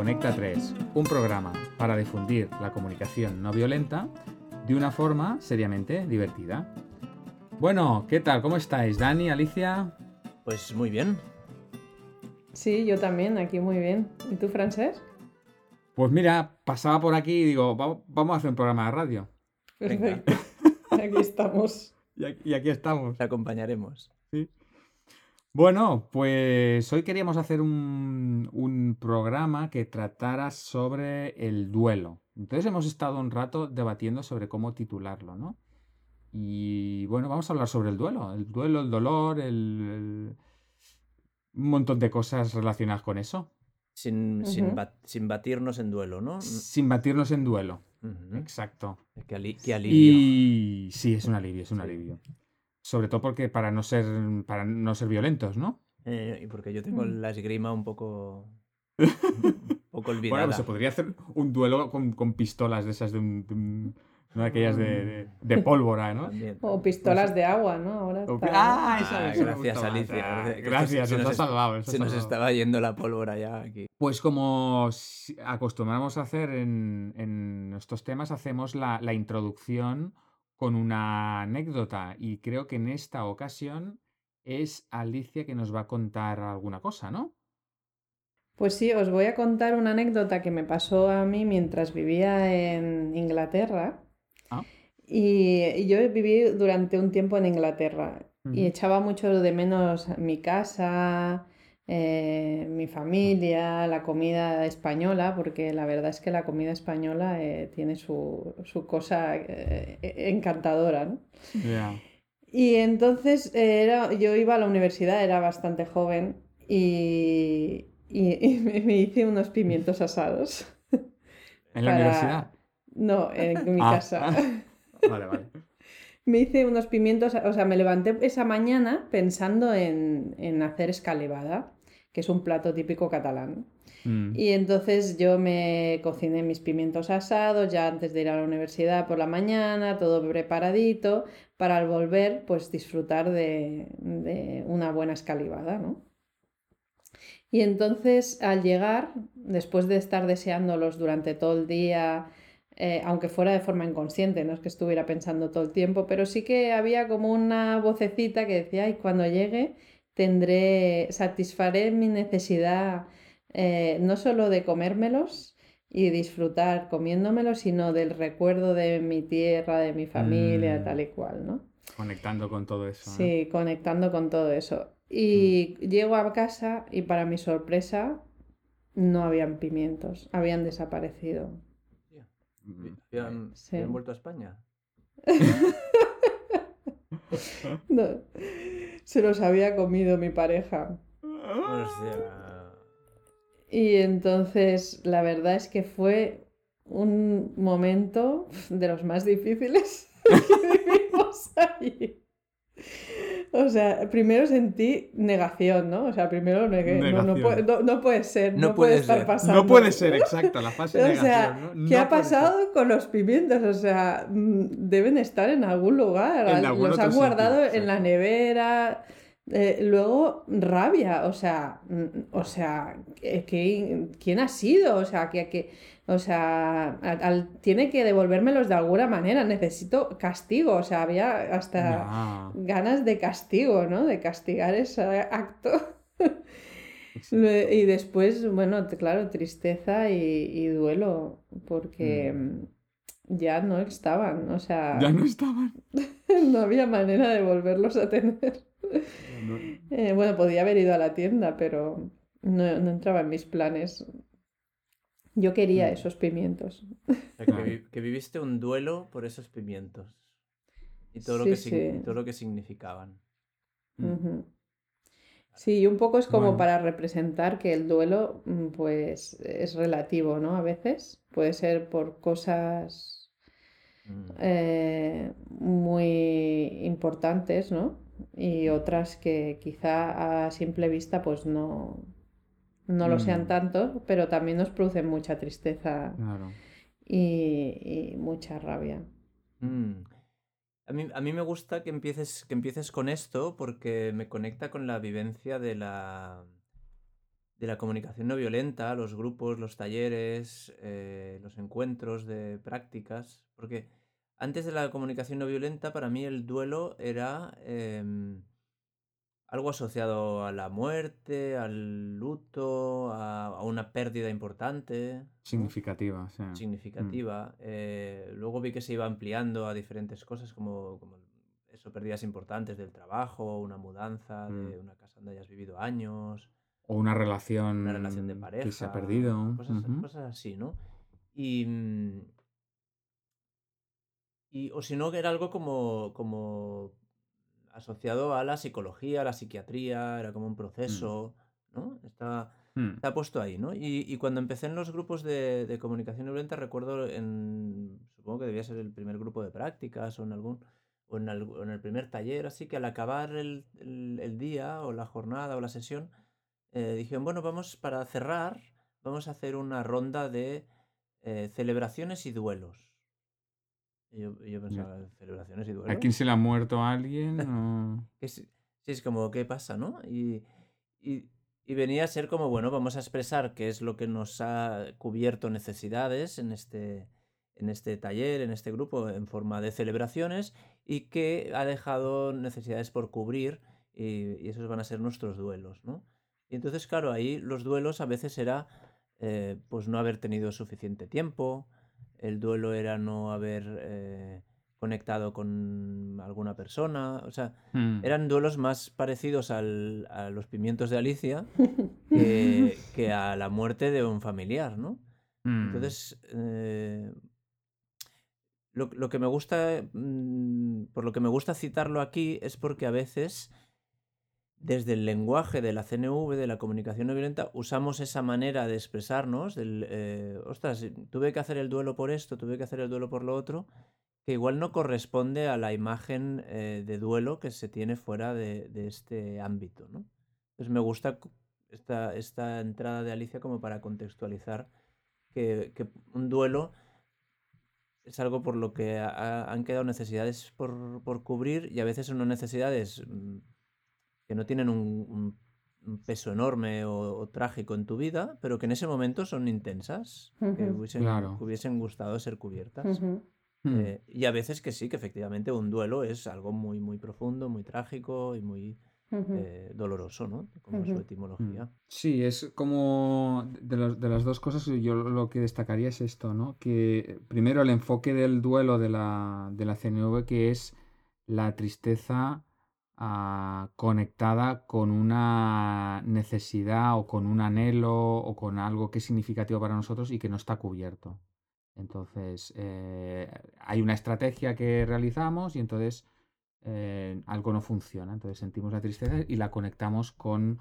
Conecta 3, un programa para difundir la comunicación no violenta de una forma seriamente divertida. Bueno, ¿qué tal? ¿Cómo estáis? Dani, Alicia. Pues muy bien. Sí, yo también, aquí muy bien. ¿Y tú, Francés? Pues mira, pasaba por aquí y digo, vamos a hacer un programa de radio. Perfecto. aquí estamos. Y aquí, estamos. Te acompañaremos. Sí. Bueno, pues hoy queríamos hacer un, un, programa que tratara sobre el duelo. Entonces hemos estado un rato debatiendo sobre cómo titularlo, ¿no? Y bueno, vamos a hablar sobre el duelo. El duelo, el dolor, el, un montón de cosas relacionadas con eso. Sin, sin, batirnos en duelo, ¿no? Sin batirnos en duelo. Exacto. Qué, alivio. Y sí, es un alivio, es un alivio. Sobre todo porque para no ser, para no ser violentos, ¿no? Eh, y porque yo tengo mm. la esgrima un poco. un poco olvidada. Bueno, se podría hacer un duelo con, con pistolas de esas de un, no aquellas de, de, pólvora, ¿no? O pistolas de agua, ¿no? Ahora Ah, esa, gracias, Alicia. Gracias, nos, ha salvado. Se nos estaba yendo la pólvora ya aquí. Pues como acostumbramos a hacer en, en estos temas, hacemos la, la introducción con una anécdota y creo que en esta ocasión es Alicia que nos va a contar alguna cosa, ¿no? Pues sí, os voy a contar una anécdota que me pasó a mí mientras vivía en Inglaterra. Ah. Y, yo viví durante un tiempo en Inglaterra y echaba mucho de menos mi casa, eh, mi familia, la comida española, porque la verdad es que la comida española eh, tiene su, cosa eh, encantadora, ¿no? Y entonces era, yo iba a la universidad, era bastante joven y, me hice unos pimientos asados. ¿En la universidad? No, en mi ah. casa. Vale, vale. Me hice unos pimientos, o sea, me levanté esa mañana pensando en, en hacer escalivada que es un plato típico catalán. Mm. Y entonces yo me cociné mis pimientos asados ya antes de ir a la universidad por la mañana, todo preparadito, para al volver pues disfrutar de, una buena escalivada, ¿no? Y entonces al llegar, después de estar deseándolos durante todo el día, eh, aunque fuera de forma inconsciente, no es que estuviera pensando todo el tiempo, pero sí que había como una vocecita que decía, ay, cuando llegue tendré, satisfaré mi necesidad eh, no solo de comérmelos y disfrutar comiéndomelos, sino del recuerdo de mi tierra, de mi familia, mm. tal y cual, ¿no? Conectando con todo eso. Sí, conectando con todo eso. Y mm. llego a casa y para mi sorpresa no habían pimientos, habían desaparecido. ¿Habían, ¿Habían vuelto a España? no se los había comido mi pareja. Y entonces la verdad es que fue un momento de los más difíciles que vivimos ahí. O sea, primero sentí negación, ¿no? O sea, primero negué. No, no, puede, no, puede ser, no, puede, estar pasando. No puede ser, exacto, la fase de negación. O sea, ¿qué ha pasado con los pimientos? O sea, mm, deben estar en algún lugar. los han guardado en la nevera. Eh, luego, rabia, o sea, mm, o sea, ¿quién ha sido? O sea, que, que o sea, tiene que devolvérmelos de alguna manera, necesito castigo, o sea, había hasta ganas de castigo, ¿no? De castigar ese acto. y después, bueno, claro, tristeza y, duelo, porque mm. ya no estaban, o sea... Ya no estaban. no había manera de volverlos a tener. Eh, bueno, podía haber ido a la tienda, pero no, entraba en mis planes. Yo quería mm. esos pimientos. que, viviste un duelo por esos pimientos. Y todo, lo, que, todo lo que significaban. Mm. Sí, y un poco es como para representar que el duelo, mm, pues, es relativo, ¿no? A veces puede ser por cosas eh, muy importantes, ¿no? y otras que quizá a simple vista pues no, no lo sean mm. tanto, pero también nos producen mucha tristeza y, mucha rabia. Mm. A, mí, a, mí, me gusta que empieces, que empieces con esto porque me conecta con la vivencia de la, de la comunicación no violenta, los grupos, los talleres, eh, los encuentros de prácticas, porque antes de la comunicación no violenta para mí el duelo era em, algo asociado a la muerte, al luto, a, una pérdida importante. Significativa, sí. Mm. Significativa. Eh, luego vi que se iba ampliando a diferentes cosas como, como eso, pérdidas importantes del trabajo, una mudanza de mm. una casa donde hayas vivido años. O una relación, una relación de pareja. Que se ha perdido. Cosas, así, ¿no? Y, mm, y, o si no, que era algo como, como asociado a la psicología, a la psiquiatría, era como un mm. proceso, ¿no? Está, mm. está, puesto ahí, ¿no? Y, y, cuando empecé en los grupos de, de comunicación violenta, recuerdo en, supongo que debía ser el primer grupo de prácticas o en algún, o en, en el primer taller, así que al acabar el, el, día o la jornada o la sesión, eh, dijeron, bueno, vamos para cerrar, vamos a hacer una ronda de eh, celebraciones y duelos. Yo, yo pensaba, celebraciones y duelos. ¿A quién se le ha muerto a alguien? sí, es como, ¿qué pasa, no? Y, y, y, venía a ser como, bueno, vamos a expresar qué es lo que nos ha cubierto necesidades en este, en este taller, en este grupo, en forma de celebraciones, y qué ha dejado necesidades por cubrir, y, y esos van a ser nuestros duelos, ¿no? Y entonces, claro, ahí los duelos a veces era eh, pues no haber tenido suficiente tiempo, el duelo era no haber eh, conectado con alguna persona. O sea, hmm. eran duelos más parecidos a los pimientos de Alicia que, a la muerte de un familiar, ¿no? Hmm. Entonces, eh, lo, que me gusta, mm, por lo que me gusta citarlo aquí es porque a veces desde el lenguaje de la CNV, de la comunicación no violenta, usamos esa manera de expresarnos, del, eh, ostras, tuve que hacer el duelo por esto, tuve que hacer el duelo por lo otro, que igual no corresponde a la imagen eh, de duelo que se tiene fuera de, este ámbito. ¿no? Entonces me gusta esta, esta, entrada de Alicia como para contextualizar que, un duelo es algo por lo que han quedado necesidades por, por, cubrir y a veces son necesidades mm, que no tienen un, peso enorme o, trágico en tu vida, pero que en ese momento son intensas, que hubiesen, gustado ser cubiertas. Hmm. Eh, y a veces que sí, que efectivamente un duelo es algo muy, muy profundo, muy trágico y muy eh, doloroso, ¿no? Como su etimología. Hmm. Sí, es como de, de, las dos cosas, yo lo que destacaría es esto, ¿no? Que primero el enfoque del duelo de la, de la CNV, que es la tristeza Ah, conectada con una necesidad o con un anhelo o con algo que es significativo para nosotros y que no está cubierto. Entonces, eh, hay una estrategia que realizamos y entonces eh, algo no funciona. Entonces sentimos la tristeza y la conectamos con,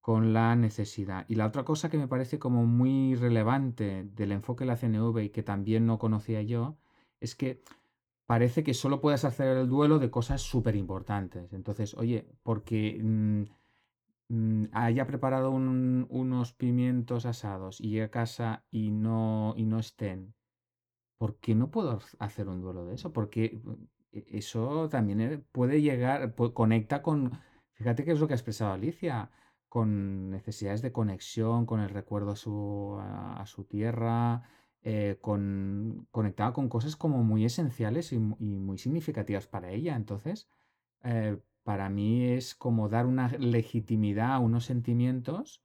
con la necesidad. Y la otra cosa que me parece como muy relevante del enfoque de la CNV y que también no conocía yo, es que parece que solo puedes hacer el duelo de cosas súper importantes. Entonces, oye, porque mm, mm, haya preparado unos pimientos asados y llegue a casa y no, y no estén, ¿por qué no puedo hacer un duelo de eso? Porque e, eso también eh, puede llegar, conecta con, fíjate qué es lo que ha expresado Alicia, con necesidades de conexión, con el recuerdo su, a su tierra, eh, con, conectaba con cosas como muy esenciales y, muy significativas para ella. Entonces, eh, para mí es como dar una legitimidad a unos sentimientos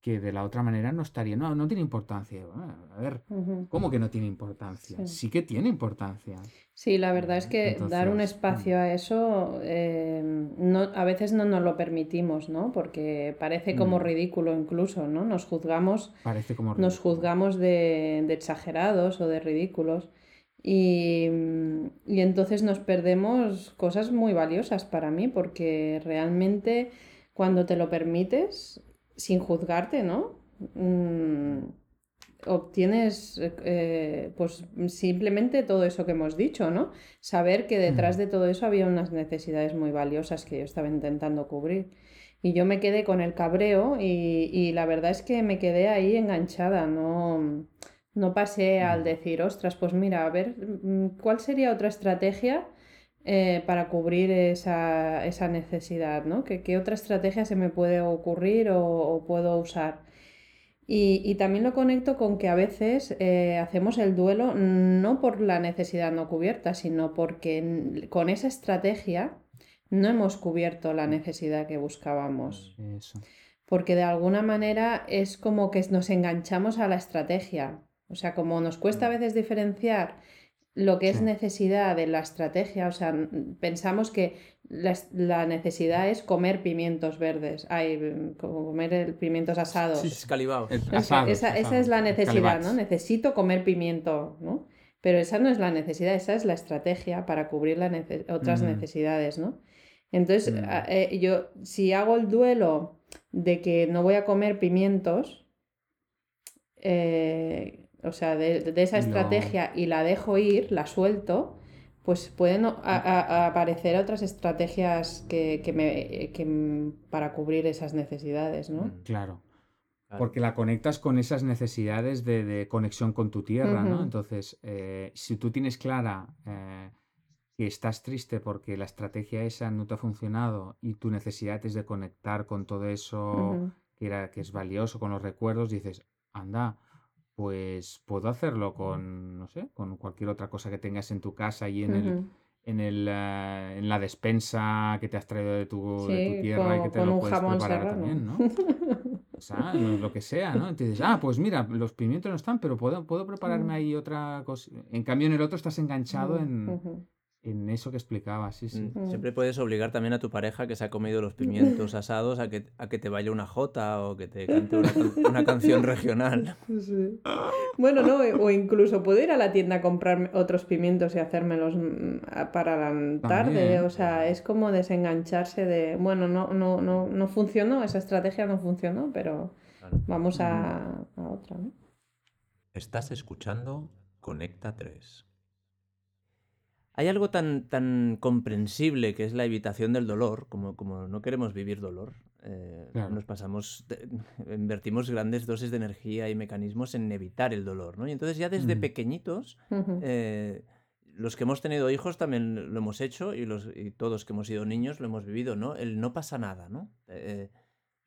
que de la otra manera no estaría. No, no tiene importancia. a ver, ¿cómo que no tiene importancia? Sí. que tiene importancia. Sí, la verdad es que dar un mm. espacio a eso em, no, a veces no nos lo permitimos, ¿no? Porque parece como mm. ridículo incluso, ¿no? Nos juzgamos, parece como nos juzgamos de, de, exagerados o de ridículos. Y, y entonces nos perdemos cosas muy valiosas para mí, porque realmente cuando te lo permites, sin juzgarte, ¿no? Mm, obtienes eh, pues simplemente todo eso que hemos dicho, ¿no? Saber que detrás de todo eso había unas necesidades muy valiosas que yo estaba intentando cubrir. Y yo me quedé con el cabreo y, la verdad es que me quedé ahí enganchada, no, no pasé al decir, ostras, pues mira, a ver, mm, ¿cuál sería otra estrategia eh, para cubrir esa, necesidad, ¿no? ¿Qué, otra estrategia se me puede ocurrir o, puedo usar? Y, también lo conecto con que a veces eh, hacemos el duelo no por la necesidad no cubierta, sino porque con esa estrategia no hemos cubierto la necesidad que buscábamos. Porque de alguna manera es como que nos enganchamos a la estrategia. O sea, como nos cuesta a veces diferenciar lo que es necesidad de la estrategia, o sea, pensamos que la, necesidad es comer pimientos verdes, hay comer pimientos asados. Sí, esa, es la necesidad, ¿no? Necesito comer pimiento, ¿no? Pero esa no es la necesidad, esa es la estrategia para cubrir otras mm. necesidades, ¿no? Entonces, mm. eh, yo, si hago el duelo de que no voy a comer pimientos, eh, o sea, de, esa estrategia y la dejo ir, la suelto, pues pueden aparecer otras estrategias que, me, para cubrir esas necesidades, ¿no? Claro. Porque la conectas con esas necesidades de, conexión con tu tierra, ¿no? Entonces, eh, si tú tienes clara eh, que estás triste porque la estrategia esa no te ha funcionado y tu necesidad es de conectar con todo eso que, era, que es valioso, con los recuerdos, dices, anda, pues puedo hacerlo con, no sé, con cualquier otra cosa que tengas en tu casa y en el en, el, eh, en la despensa que te has traído de tu, tierra y que te lo puedes preparar también, ¿no? O sea, lo que sea, ¿no? Entonces, ah, pues mira, los pimientos no están, pero puedo, puedo prepararme ahí otra cosa. En cambio, en el otro estás enganchado en, en eso que explicaba, sí, sí. Mm, siempre puedes obligar también a tu pareja que se ha comido los pimientos asados a que, a que te vaya una jota o que te cante una, canción regional. Sí. Bueno, no, o incluso puedo ir a la tienda a comprar otros pimientos y hacérmelos mm, para la tarde. O sea, es como desengancharse de, bueno, no, no, no, no funcionó, esa estrategia no funcionó, pero vamos a, a otra. ¿no? Estás escuchando Conecta 3. Hay algo tan, tan comprensible que es la evitación del dolor, como, como no queremos vivir dolor. Eh, nos pasamos, invertimos grandes dosis de energía y mecanismos en evitar el dolor, ¿no? Y entonces ya desde pequeñitos, eh, los que hemos tenido hijos también lo hemos hecho y, los, y todos que hemos sido niños lo hemos vivido, ¿no? El no pasa nada, ¿no? Eh,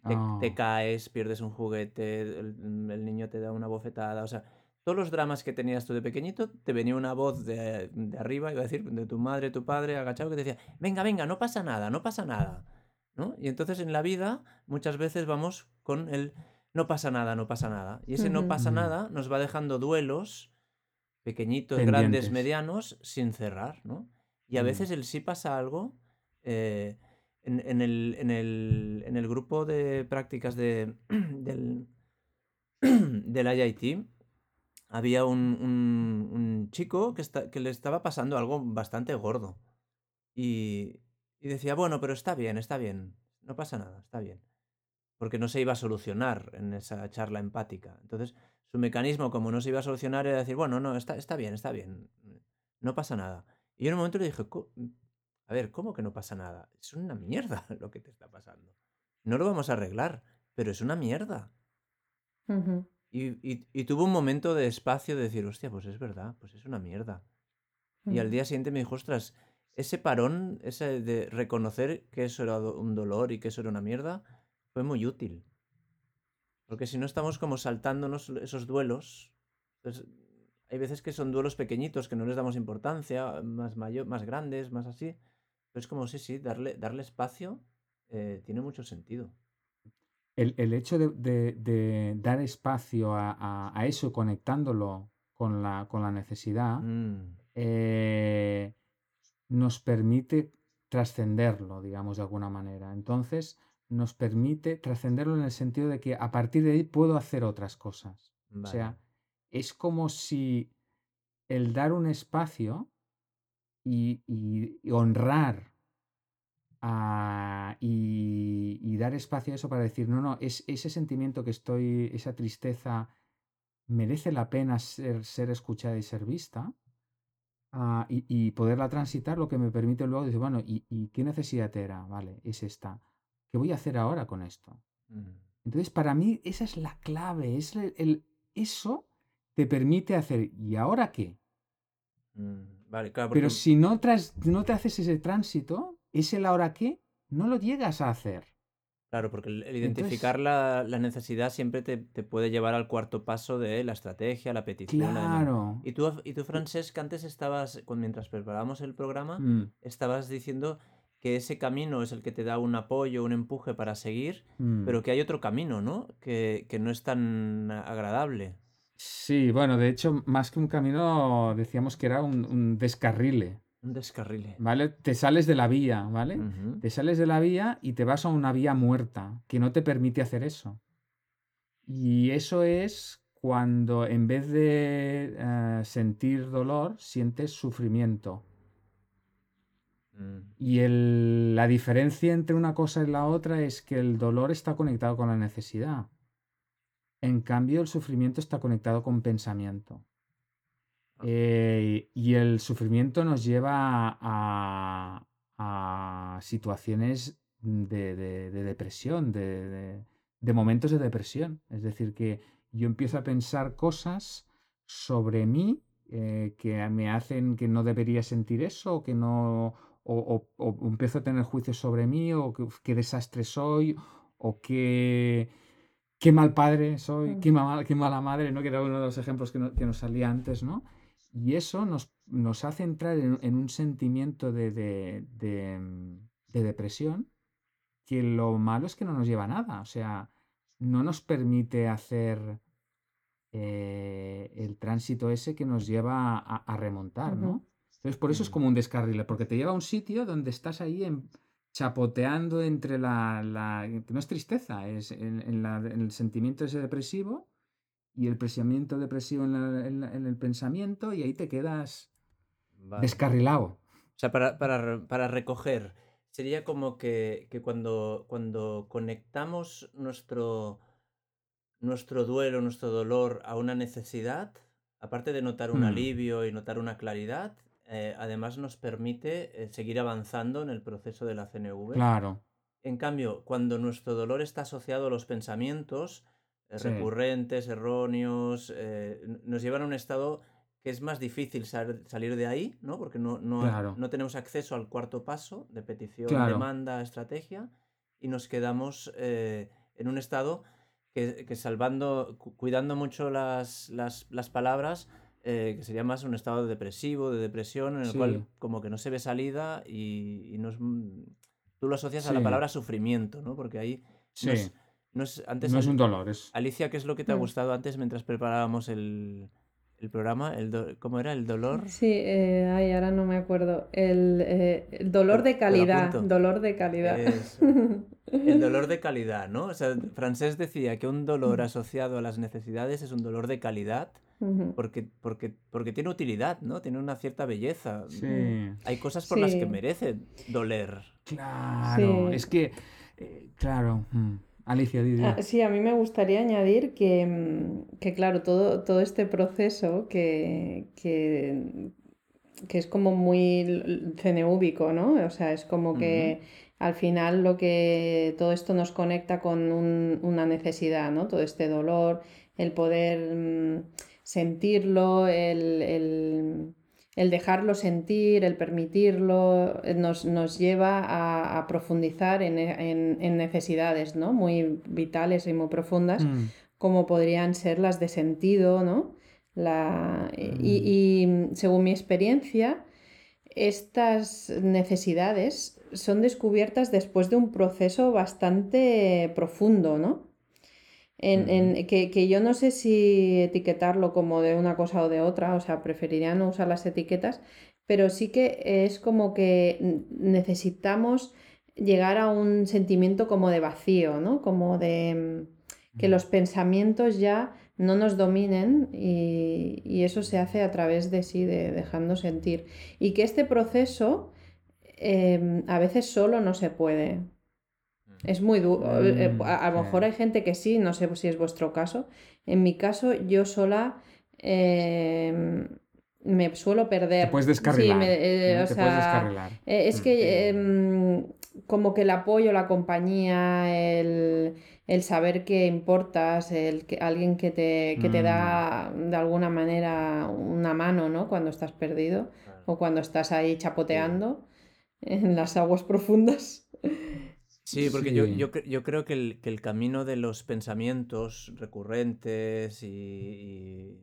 te, ah. caes, pierdes un juguete, el, el, niño te da una bofetada, o sea, todos los dramas que tenías tú de pequeñito, te venía una voz de, arriba, iba a decir, de tu madre, tu padre, agachado, que te decía, venga, venga, no pasa nada, no pasa nada. ¿no? Y entonces en la vida muchas veces vamos con el no pasa nada, no pasa nada. Y ese no pasa nada nos va dejando duelos pequeñitos, grandes, medianos, sin cerrar, ¿no? Y a mm. veces el sí pasa algo. Eh, en, el, en, el, en, el, grupo de prácticas de, del, del IIT, había un, chico que, que, le estaba pasando algo bastante gordo. Y, decía, bueno, pero está bien, está bien, no pasa nada, está bien. Porque no se iba a solucionar en esa charla empática. Entonces, su mecanismo, como no se iba a solucionar, era decir, bueno, no, está, está bien, está bien, no pasa nada. Y yo en un momento le dije, a ver, ¿cómo que no pasa nada? Es una mierda lo que te está pasando. No lo vamos a arreglar, pero es una mierda. Y, tuvo un momento de espacio de decir, hostia, pues es verdad, pues es una mierda. Y al día siguiente me dijo, ostras, ese parón, ese de reconocer que eso era un dolor y que eso era una mierda, fue muy útil. Porque si no estamos como saltándonos esos duelos, pues hay veces que son duelos pequeñitos que no les damos importancia, más, mayor, más grandes, más así. Pero es como, sí, sí, darle, darle espacio eh, tiene mucho sentido el, hecho de, dar espacio a, eso, conectándolo con la, con la necesidad, mm. eh, nos permite trascenderlo, digamos, de alguna manera. Entonces, nos permite trascenderlo en el sentido de que a partir de ahí puedo hacer otras cosas. O sea, es como si el dar un espacio y honrar y, dar espacio a eso para decir, no, no, es, ese sentimiento que estoy, esa tristeza, merece la pena ser, ser escuchada y ser vista. Ah, y, poderla transitar, lo que me permite luego decir, bueno, ¿y, qué necesidad era? Vale, es esta. ¿Qué voy a hacer ahora con esto? Mm. Entonces, para mí, esa es la clave. Es el, eso te permite hacer, ¿y ahora qué? Mm. Vale, claro, Pero porque- si no, tras- no te haces ese tránsito, ese la hora que, no lo llegas a hacer. Claro, porque el, el Entonces- identificar la, la necesidad siempre te, te puede llevar al cuarto paso de la estrategia, la petición. la. Claro. Y tú, y tú, Francesc, antes estabas, mientras preparábamos el programa, Mm, estabas diciendo que ese camino es el que te da un apoyo, un empuje para seguir, mm. pero que hay otro camino, ¿no? Que, que no es tan agradable. Sí, bueno, de hecho, más que un camino, decíamos que era un, un descarrile, Un descarrile. ¿vale? Te sales de la vía, ¿vale? Te sales de la vía y te vas a una vía muerta que no te permite hacer eso. Y eso es cuando en vez de eh, sentir dolor, sientes sufrimiento. Mm, Y el- la diferencia entre una cosa y la otra es que el dolor está conectado con la necesidad. En cambio, el sufrimiento está conectado con pensamiento. Eh, y el sufrimiento nos lleva a, a situaciones de, de- de depresión, de, momentos de depresión. Es decir, que yo empiezo a pensar cosas sobre mí eh, que me hacen que no debería sentir eso, o que no, o, o- o empiezo a tener juicios sobre mí, o que, qué desastre soy, o qué, qué mal padre soy, qué, ma- qué mala madre, ¿no? Que era uno de los ejemplos que, no- que nos salía antes, ¿no? Y eso nos, nos hace entrar en, en un sentimiento de, de- de, mm, de depresión que lo malo es que no nos lleva a nada, o sea, no nos permite hacer eh, el tránsito ese que nos lleva a, a remontar, ¿no? Entonces, por eso es Mm. como un descarrile, porque te lleva a un sitio donde estás ahí en- chapoteando entre la, la- no es tristeza, es en, en la- en el sentimiento ese depresivo y el pensamiento depresivo en, la- en la- en el pensamiento y ahí te quedas vale. descarrilado. O sea, para, para, para recoger, sería como que, que cuando, cuando conectamos nuestro, nuestro duelo, nuestro dolor a una necesidad, aparte de notar un Hmm. alivio y notar una claridad, eh, además nos permite eh, seguir avanzando en el proceso de la CNV. Claro, En cambio, cuando nuestro dolor está asociado a los pensamientos Sí. recurrentes, erróneos, eh, nos llevan a un estado que es más difícil sal- salir de ahí, ¿no? Porque no, no, Claro. no tenemos acceso al cuarto paso de petición, Claro. demanda, estrategia, y nos quedamos eh, en un estado que, que salvando, cu- cuidando mucho las, las, las palabras, eh, que sería más un estado depresivo, de depresión, en el Sí. cual como que no se ve salida y, y no es, mm, tú lo asocias a la Sí. palabra sufrimiento, ¿no? Porque ahí sí, no es, no es- antes no es un dolor, es... Alicia, ¿qué es lo que te ha Mm. gustado antes mientras preparábamos el, el programa? El do- ¿Cómo era? ¿El dolor? Sí, eh, ay, ahora no me acuerdo. El, eh, el dolor de calidad, dolor de calidad. Eso. El dolor de calidad, ¿no? O sea, Francés decía que un dolor asociado a las necesidades es un dolor de calidad porque, porque, porque tiene utilidad, ¿no? Tiene una cierta belleza. Sí. Hay cosas por las que merece doler. Claro, Sí. es que, eh, claro, mm, Alicia, di, di. Ah, sí, a mí me gustaría añadir que, mm, que claro, todo, todo este proceso que, que, que es como muy cenúbico, ¿no? O sea, es como que al final lo que todo esto nos conecta con un- una necesidad, ¿no? Todo este dolor, el poder mm, sentirlo, el, el- el dejarlo sentir, el permitirlo, eh, nos, nos lleva a, a profundizar en, en- en necesidades, ¿no? Muy vitales y muy profundas, Mm, como podrían ser las de sentido, ¿no? La, y, y, según mi experiencia, estas necesidades son descubiertas después de un proceso bastante profundo, ¿no? En, en- que, que yo no sé si etiquetarlo como de una cosa o de otra, o sea, preferiría no usar las etiquetas, pero sí que es como que necesitamos llegar a un sentimiento como de vacío, ¿no? Como de mm, que los pensamientos ya no nos dominen y, y eso se hace a través de sí, de dejando sentir. Y que este proceso em, a veces solo no se puede. Es muy duro. Mm, a, a lo sí. mejor hay gente que sí, no sé si es vuestro caso. En mi caso, yo sola em, me suelo perder. Te puedes Sí, descarrilar. me- eh, ¿no? o Te puedes sea, descarrilar. eh, es Mm. que como que el apoyo, la compañía, el, el saber que importas, el que, alguien que te, que te Mm, da de alguna manera una mano, ¿no? Cuando estás perdido o cuando estás ahí Sí. chapoteando en las aguas profundas. Sí, porque yo, sí. yo, yo creo que el, que el camino de los pensamientos recurrentes y,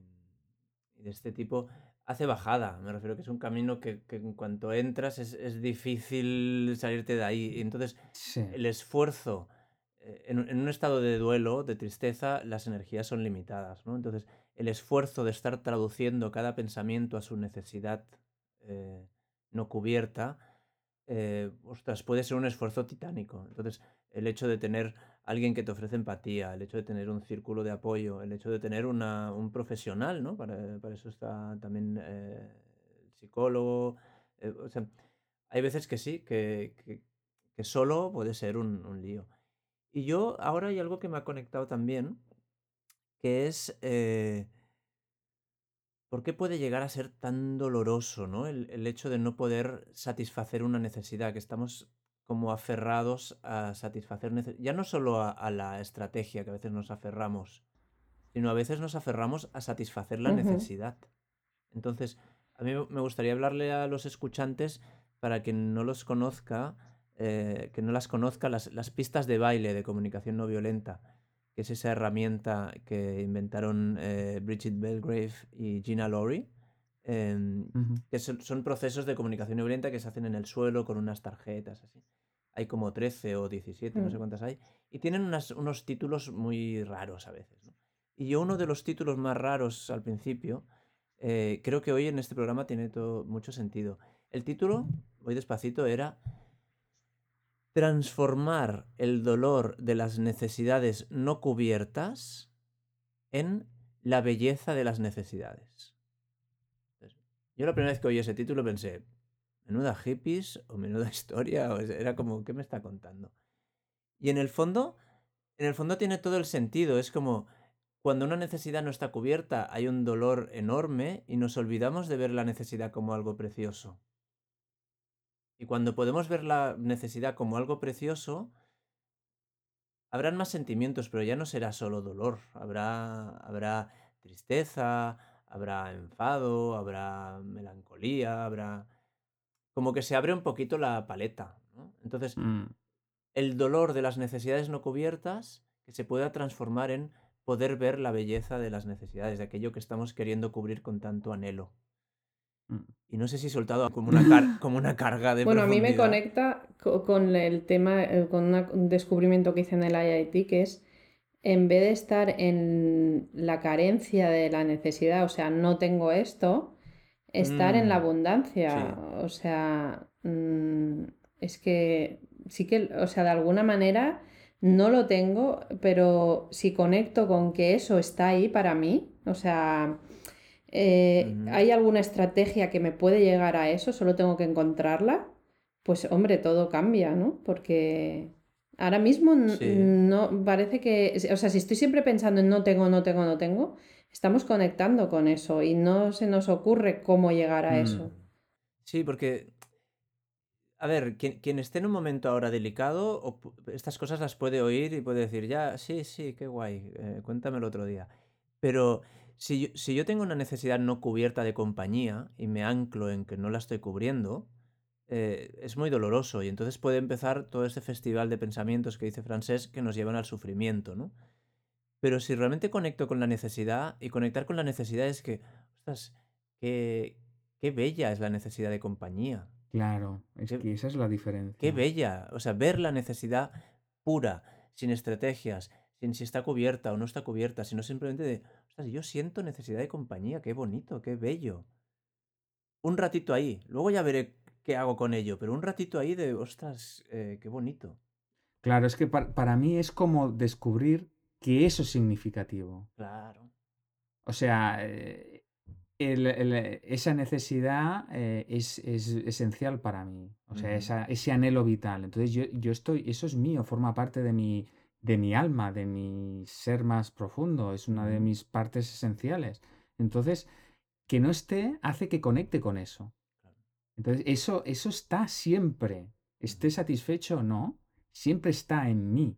de este tipo hace bajada. Me refiero que es un camino que, que en cuanto entras es, es difícil salirte de ahí. Y entonces Sí. el esfuerzo, eh, en, un- en un estado de duelo, de tristeza, las energías son limitadas, ¿no? Entonces el esfuerzo de estar traduciendo cada pensamiento a su necesidad eh, no cubierta eh, ostras, puede ser un esfuerzo titánico. Entonces, el hecho de tener alguien que te ofrece empatía, el hecho de tener un círculo de apoyo, el hecho de tener una, un profesional, ¿no? Para, para eso está también eh, el psicólogo. eh, o sea, hay veces que sí, que, que- que solo puede ser un, un lío. Y yo, ahora hay algo que me ha conectado también, que es... eh, ¿Por qué puede llegar a ser tan doloroso, ¿no? El, el hecho de no poder satisfacer una necesidad, que estamos como aferrados a satisfacer ya no solo a, a la estrategia que a veces nos aferramos, sino a veces nos aferramos a satisfacer la necesidad. Entonces, a mí me gustaría hablarle a los escuchantes para quien no los conozca, eh, que no las conozca, las, las pistas de baile de comunicación no violenta, que es esa herramienta que inventaron eh, Bridget Belgrave y Gina Laurie, em, que son, son procesos de comunicación no violenta que se hacen en el suelo con unas tarjetas, así. Hay como 13 o 17, no sé Mm. cuántas hay, y tienen unas- unos títulos muy raros a veces. ¿no? Y yo uno de los títulos más raros al principio, eh, creo que hoy en este programa tiene todo, mucho sentido. El título, voy despacito, era Transformar el dolor de las necesidades no cubiertas en la belleza de las necesidades. Yo la primera vez que oí ese título pensé, menuda hippies o menuda historia, o era como, ¿qué me está contando? Y en el fondo, en el fondo tiene todo el sentido, es como cuando una necesidad no está cubierta hay un dolor enorme y nos olvidamos de ver la necesidad como algo precioso. Y cuando podemos ver la necesidad como algo precioso, habrán más sentimientos, pero ya no será solo dolor. Habrá, habrá tristeza, habrá enfado, habrá melancolía, habrá... Como que se abre un poquito la paleta. ¿no? Entonces, Mm, el dolor de las necesidades no cubiertas que se pueda transformar en poder ver la belleza de las necesidades, de aquello que estamos queriendo cubrir con tanto anhelo. Mm. Y no sé si he soltado como una, car- como una carga de Bueno, a mí me conecta co- con el tema, eh, con un descubrimiento que hice en el IIT, que es en vez de estar en la carencia de la necesidad, o sea, no tengo esto, estar en la Mm, abundancia. O sea, mm, es que sí que, o sea, de alguna manera no lo tengo, pero si conecto con que eso está ahí para mí, o sea, eh. ¿hay alguna estrategia que me puede llegar a eso? Solo tengo que encontrarla. Pues hombre, todo cambia, ¿no? Porque ahora mismo Sí. no parece que, o sea, si estoy siempre pensando en no tengo, no tengo, no tengo, estamos conectando con eso y no se nos ocurre cómo llegar a eso. Mm. Sí, porque, a ver, quien, quien esté en un momento ahora delicado, o estas cosas las puede oír y puede decir, ya, sí, sí, qué guay, eh, cuéntame el otro día. Pero si yo, si yo tengo una necesidad no cubierta de compañía y me anclo en que no la estoy cubriendo, eh, es muy doloroso y entonces puede empezar todo este festival de pensamientos que dice Francés que nos llevan al sufrimiento, ¿no? Pero si realmente conecto con la necesidad, y conectar con la necesidad es que, ostras, qué, qué bella es la necesidad de compañía. Claro, es Qué, que esa es la qué diferencia. bella. O sea, ver la necesidad pura, sin estrategias, sin si está cubierta o no está cubierta, sino simplemente de, ostras, yo siento necesidad de compañía, qué bonito, qué bello. Un ratito ahí, luego ya veré qué hago con ello, pero un ratito ahí de, ostras, eh, qué bonito. Claro, es que par- para mí es como descubrir que eso es significativo. Claro. O sea, eh, el- el- esa necesidad eh, es, es esencial para mí. O sea, esa- ese anhelo vital. Entonces yo, yo estoy, eso es mío, forma parte de mi, de mi alma, de mi ser más profundo, es una de Ujú. mis partes esenciales. Entonces, que no esté hace que conecte con eso. Entonces, eso, eso está siempre, esté satisfecho o no, siempre está en mí.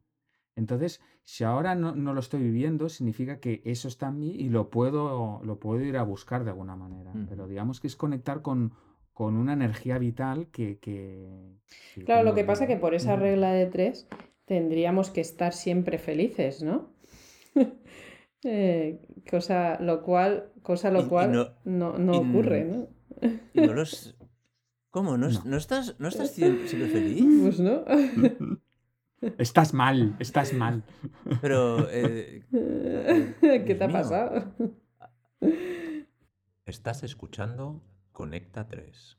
Entonces, si ahora no, no lo estoy viviendo, significa que eso está en mí y lo puedo, lo puedo ir a buscar de alguna manera. Pero digamos que es conectar con, con una energía vital que, que, que Claro, lo que pasa yo. que por esa regla de tres tendríamos que estar siempre felices, ¿no? Eh, cosa lo cual, cosa lo Y, y cual no, no, no ocurre, ¿no? no los... ¿Cómo? ¿No, es- No. no estás, no estás siem- siempre feliz? Pues no. Estás mal, estás mal. Pero, eh, eh, ¿Qué te ha mío. pasado? Estás escuchando Conecta 3.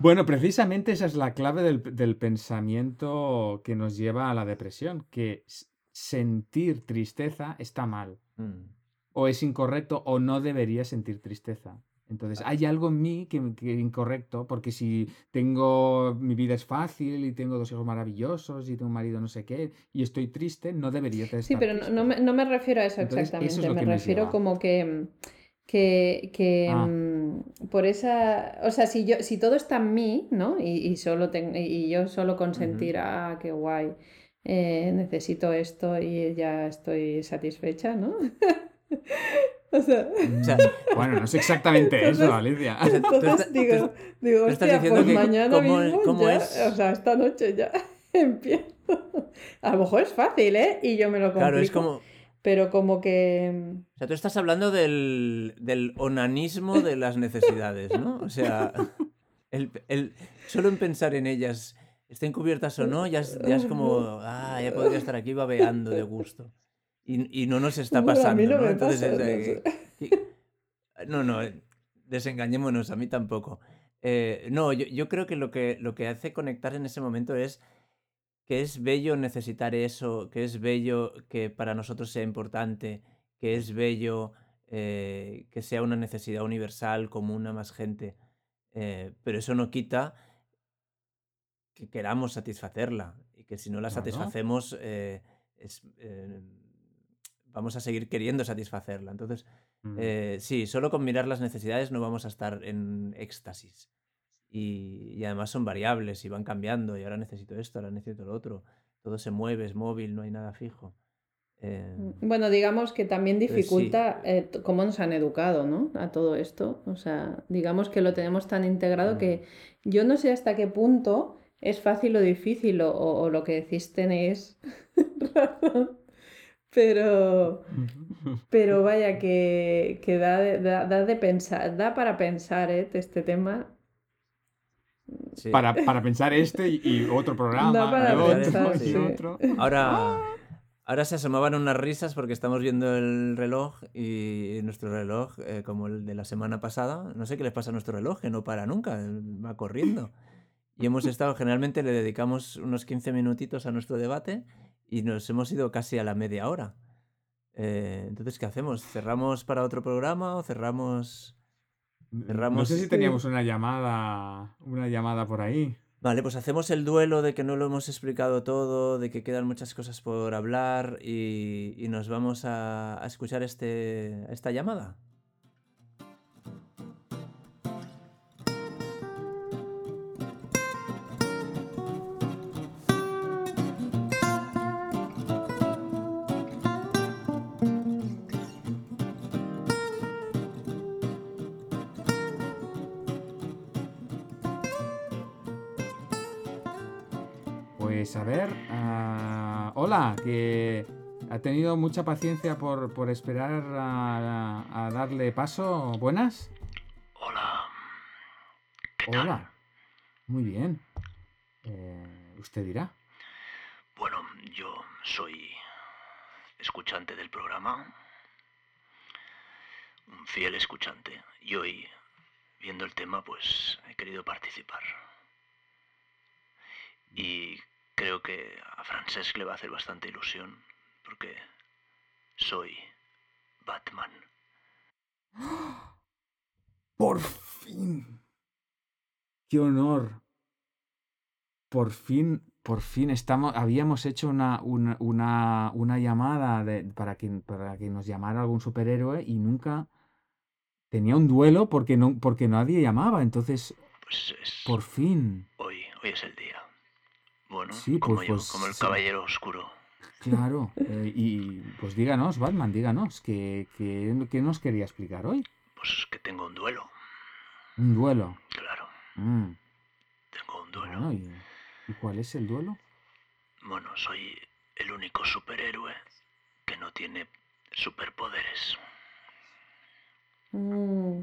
Bueno, precisamente esa es la clave del, del pensamiento que nos lleva a la depresión, que sentir tristeza está mal, mm, o es incorrecto, o no debería sentir tristeza. Entonces, hay algo en mí que, que es incorrecto, porque si tengo, mi vida es fácil y tengo dos hijos maravillosos y tengo un marido no sé qué, y estoy triste, no debería de Sí, estar pero no, me, no me refiero a eso Entonces, eso es exactamente. lo Me refiero lleva. como que, que, que Ah, mm, por esa, o sea, si yo, si todo está en mí, ¿no? Y, y solo ten- y yo solo con ujú. sentir, ah, qué guay, eh, necesito esto y ya estoy satisfecha, ¿no? O sea, O sea, mm, bueno, no es exactamente eso, entonces, Alicia. o sea, tú, entonces digo, digo, hostia, diciendo pues que mañana cómo, mismo cómo ya, o sea, esta noche ya empiezo. A lo mejor es fácil, ¿eh? Y yo me lo Claro, es complico, como... pero como que... O sea, tú estás hablando del, del onanismo de las necesidades, ¿no? O sea, el, el- solo en pensar en ellas, estén cubiertas o no, ya es, ya es como, ah, ya podría estar aquí babeando de gusto. Y, y no nos está Bueno, pasando, no ¿no? me Entonces, pasa, es no sé. no, no, eh, desengañémonos, a mí tampoco. Eh, no, yo, yo creo que lo, que lo que hace conectar en ese momento es que es bello necesitar eso, que es bello que para nosotros sea importante, que es bello eh, que sea una necesidad universal, común a más gente. eh, pero eso no quita que queramos satisfacerla y que si no la satisfacemos eh, es, vamos a seguir queriendo satisfacerla. Entonces, Mm. sí, solo con mirar las necesidades no vamos a estar en éxtasis. Y, y además son variables y van cambiando. Y ahora necesito esto, ahora necesito lo otro. Todo se mueve, es móvil, no hay nada fijo. Eh, Bueno, digamos que también sí, dificulta eh, cómo nos han educado, ¿no? A todo esto. O sea, digamos que lo tenemos tan integrado mm, que yo no sé hasta qué punto es fácil o difícil o, lo que decís tenéis razón. Pero, pero vaya que, que da, de- da, da de pensar, da para pensar, ¿eh? Este tema. Sí. Para, para pensar este y, y otro programa, y para pensar otro, esto, pensar, y sí. sí. otro. Ahora, ahora se asomaban unas risas porque estamos viendo el reloj y nuestro reloj, eh, como el de la semana pasada, no sé qué les pasa a nuestro reloj, que no para nunca, eh, va corriendo. Y hemos estado, generalmente le dedicamos unos 15 minutitos a nuestro debate y nos hemos ido casi a la media hora. Eh, entonces, ¿qué hacemos? ¿Cerramos para otro programa o cerramos... No sé si teníamos una llamada, una llamada por ahí. Vale, pues hacemos el duelo de que no lo hemos explicado todo, de que quedan muchas cosas por hablar y, y nos vamos a, a escuchar este, esta llamada. Ver, ah, hola, que ha tenido mucha paciencia por, por esperar a, a darle paso. ¿Buenas? Hola, ¿qué tal? Hola, muy bien. Eh, ¿usted dirá? Bueno, yo soy escuchante del programa, un fiel escuchante, y hoy, viendo el tema, pues he querido participar. Y creo que a Francesc le va a hacer bastante ilusión, porque soy Batman. Por fin. Qué honor. Por fin, por fin estamos, habíamos hecho una, una, una, una llamada de- para, que, para que nos llamara algún superhéroe y nunca tenía un duelo porque, no, porque nadie llamaba. Entonces, Pues es por fin. hoy, hoy es el día. Bueno, Sí, como pues, yo, pues como el sí. caballero oscuro. Claro. eh, y pues díganos, Batman, díganos, ¿qué, qué, qué nos quería explicar hoy? Pues que tengo un duelo. Un duelo. Claro, Mm, tengo un duelo. bueno, ¿y, y cuál es el duelo? Bueno, soy el único superhéroe que no tiene superpoderes. Mm,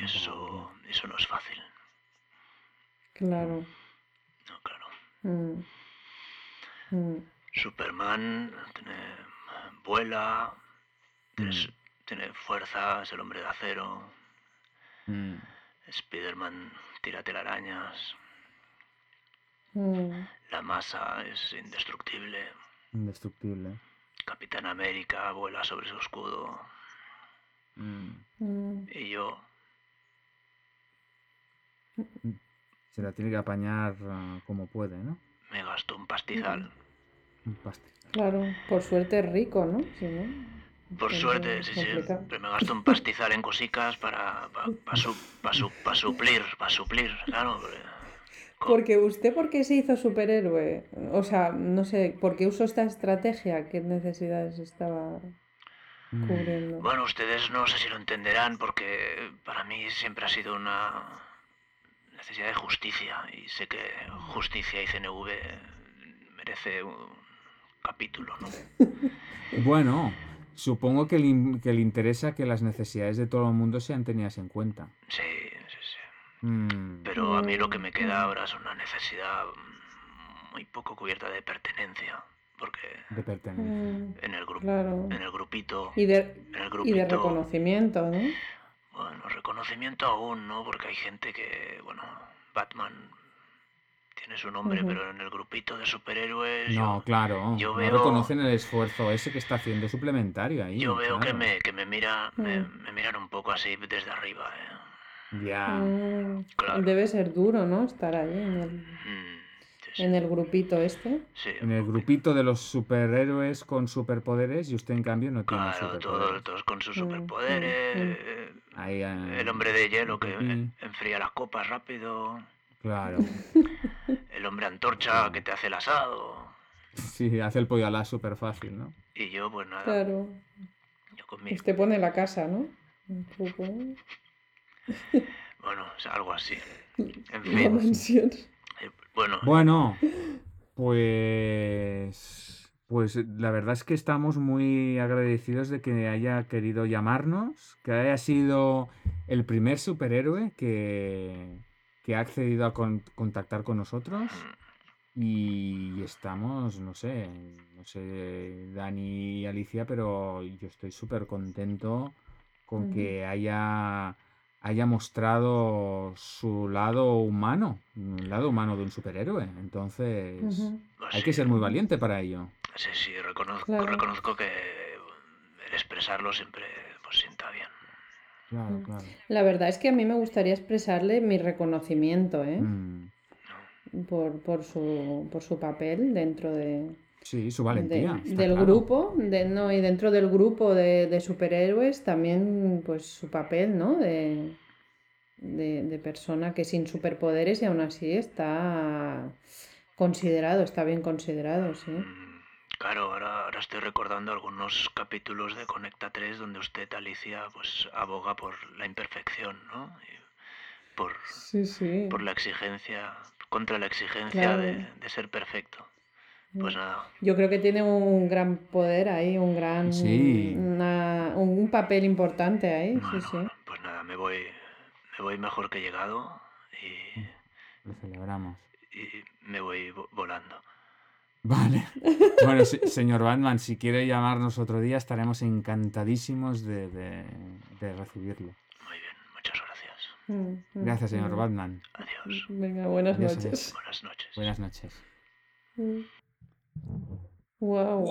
Y eso, eso no es fácil. claro. No, claro. Mm, mm, Superman tiene, vuela, tiene, Mm. tiene fuerza, es el hombre de acero. Mm, Spiderman tira telarañas. mm, La masa es indestructible. indestructible. Capitán América vuela sobre su escudo. Mm. Y yo, se la tiene que apañar ah, como puede, ¿no? me gasto un pastizal. Un pastel. Claro, por suerte es rico, ¿no? Por siempre suerte, sí, sí. Pero me gasto un pastizal en cosicas para, para, suplir, para suplir, claro. Porque usted, ¿por qué se hizo superhéroe? O sea, no sé, ¿por qué usó esta estrategia? ¿Qué necesidades estaba Mm, cubriendo? Bueno, ustedes no sé si lo entenderán porque para mí siempre ha sido una necesidad de justicia y sé que justicia y CNV merece un capítulo, ¿no? Bueno, supongo que le, que le interesa que las necesidades de todo el mundo sean tenidas en cuenta. Sí, sí, sí. Mm, Pero a mí lo que me queda ahora es una necesidad muy poco cubierta de pertenencia, porque de pertenencia. Mm, en el grupo, claro. en el grupito, Y de, en el y grupito, de reconocimiento, ¿no? Bueno, reconocimiento aún, ¿no? Porque hay gente que, bueno, Batman tiene su nombre, pero en el grupito de superhéroes No, yo, claro. yo no veo- reconocen el esfuerzo ese que está haciendo suplementario ahí. yo veo que me, que me mira, me, Mm. me miran un poco así desde arriba, ¿eh? Ya. Mm, Claro. Debe ser duro, ¿no? Estar ahí en el, Mm, en el grupito este. sí, En el grupito de los superhéroes con superpoderes y usted en cambio no tiene Claro, todos, superpoderes. todos con sus Mm, mm, superpoderes. mm. Ahí, ah, El hombre de hielo que enfría las copas rápido. Claro. El hombre antorcha que te hace el asado. Sí, hace el pollo alá súper fácil, ¿no? Y yo, pues nada, Claro. yo con mi... Usted pone la casa, ¿no? Un poco. Bueno, o sea, algo así. En La fin, mansión. Bueno, Bueno, pues, pues la verdad es que estamos muy agradecidos de que haya querido llamarnos, que haya sido el primer superhéroe que, que ha accedido a con- contactar con nosotros. Y estamos, no sé, no sé, Dani y Alicia, pero yo estoy súper contento con que haya, haya mostrado su lado humano, el lado humano de un superhéroe. Entonces, hay que ser muy valiente para ello. Sí, sí, reconozco, Claro. reconozco que el expresarlo siempre pues sienta bien. Claro, Mm. claro. La verdad es que a mí me gustaría expresarle mi reconocimiento, ¿eh? Mm, Por, por su, por su papel dentro de, Sí, su de- valentía. está del claro. grupo, de, no, y dentro del grupo de, de superhéroes también pues su papel, ¿no? De, de, de persona que sin superpoderes y aún así está considerado, está bien considerado, sí. Mm, Claro, ahora, ahora estoy recordando algunos capítulos de Conecta 3 donde usted, Alicia, pues aboga por la imperfección, ¿no? Y por, Sí, sí. por la exigencia, contra la exigencia Claro. de, de ser perfecto. Pues nada, Yo creo que tiene un gran poder ahí, un gran Sí. una- un, papel importante ahí, sí, bueno, sí. pues nada, me voy, me voy mejor que llegado y, Lo celebramos. y me voy vo- volando. Vale. Bueno, se- señor Batman, si quiere llamarnos otro día, estaremos encantadísimos de, de- de recibirlo. Muy bien, muchas gracias. Mm, mm, Gracias, señor mm. Batman. Adiós. Venga, buenas Adiós, noches. adiós. Buenas noches. Buenas noches. Wow.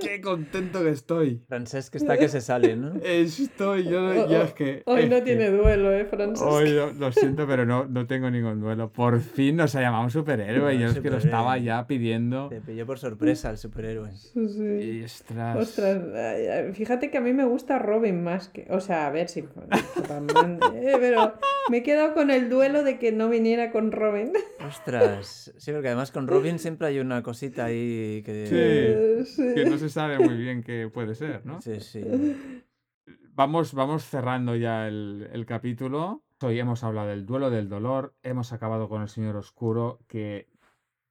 ¡Qué contento que estoy! Francesc está que se sale, ¿no? Estoy, yo no- ya es que... Hoy es no que- tiene duelo, ¿eh, Francis? Hoy lo, lo siento, pero no, no tengo ningún duelo. Por fin nos ha llamado un superhéroe. No, Yo es que lo estaba ya pidiendo. Te pilló por sorpresa el superhéroe. Sí, sí. Y ostras. Ostras, fíjate que a mí me gusta Robin más que. O sea, a ver si. Batman, eh, pero Me he quedado con el duelo de que no viniera con Robin. Ostras, sí, porque además con Robin siempre hay una cosita ahí que... Sí, Sí. que no se sabe muy bien qué puede ser, ¿no? Sí, sí. Vamos, vamos cerrando ya el, el capítulo. Hoy hemos hablado del duelo del dolor, hemos acabado con el Señor Oscuro, que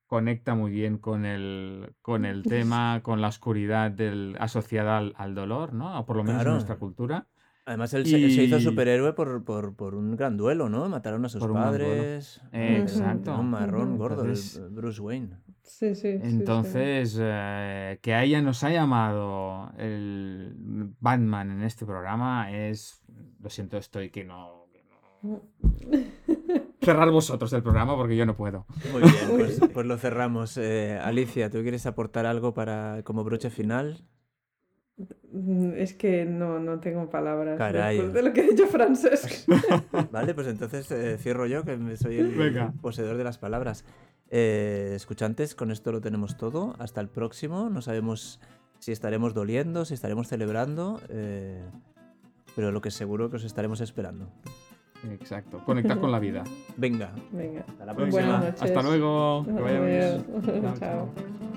conecta muy bien con el, con el tema, con la oscuridad del, asociada al, al dolor, ¿no? O por lo menos Claro. en nuestra cultura. Además él se, hizo superhéroe por, por, por un gran duelo, ¿no? Mataron a sus padres. Eh, eh, exacto. Un marrón gordo, el Entonces- Bruce Wayne. Sí, sí, sí, sí. Entonces, eh, que a ella nos ha llamado el Batman en este programa es, lo siento, estoy que no... que no- Cerrar vosotros el programa porque yo no puedo. Muy bien, pues, pues lo cerramos. Eh, Alicia, ¿tú quieres aportar algo para como broche final? Mm, Es que no, no tengo palabras Caray. después de lo que ha dicho Francesc. Vale, pues entonces eh, cierro yo, que soy el Venga. poseedor de las palabras. Eh, escuchantes, con esto lo tenemos todo. Hasta el próximo. No sabemos si estaremos doliendo, si estaremos celebrando, eh, pero lo que seguro que os estaremos esperando. Exacto. Conectar con la vida. Venga, Venga. hasta la próxima. Hasta luego. Que vaya bien. Adiós. Chao, Chao. chao.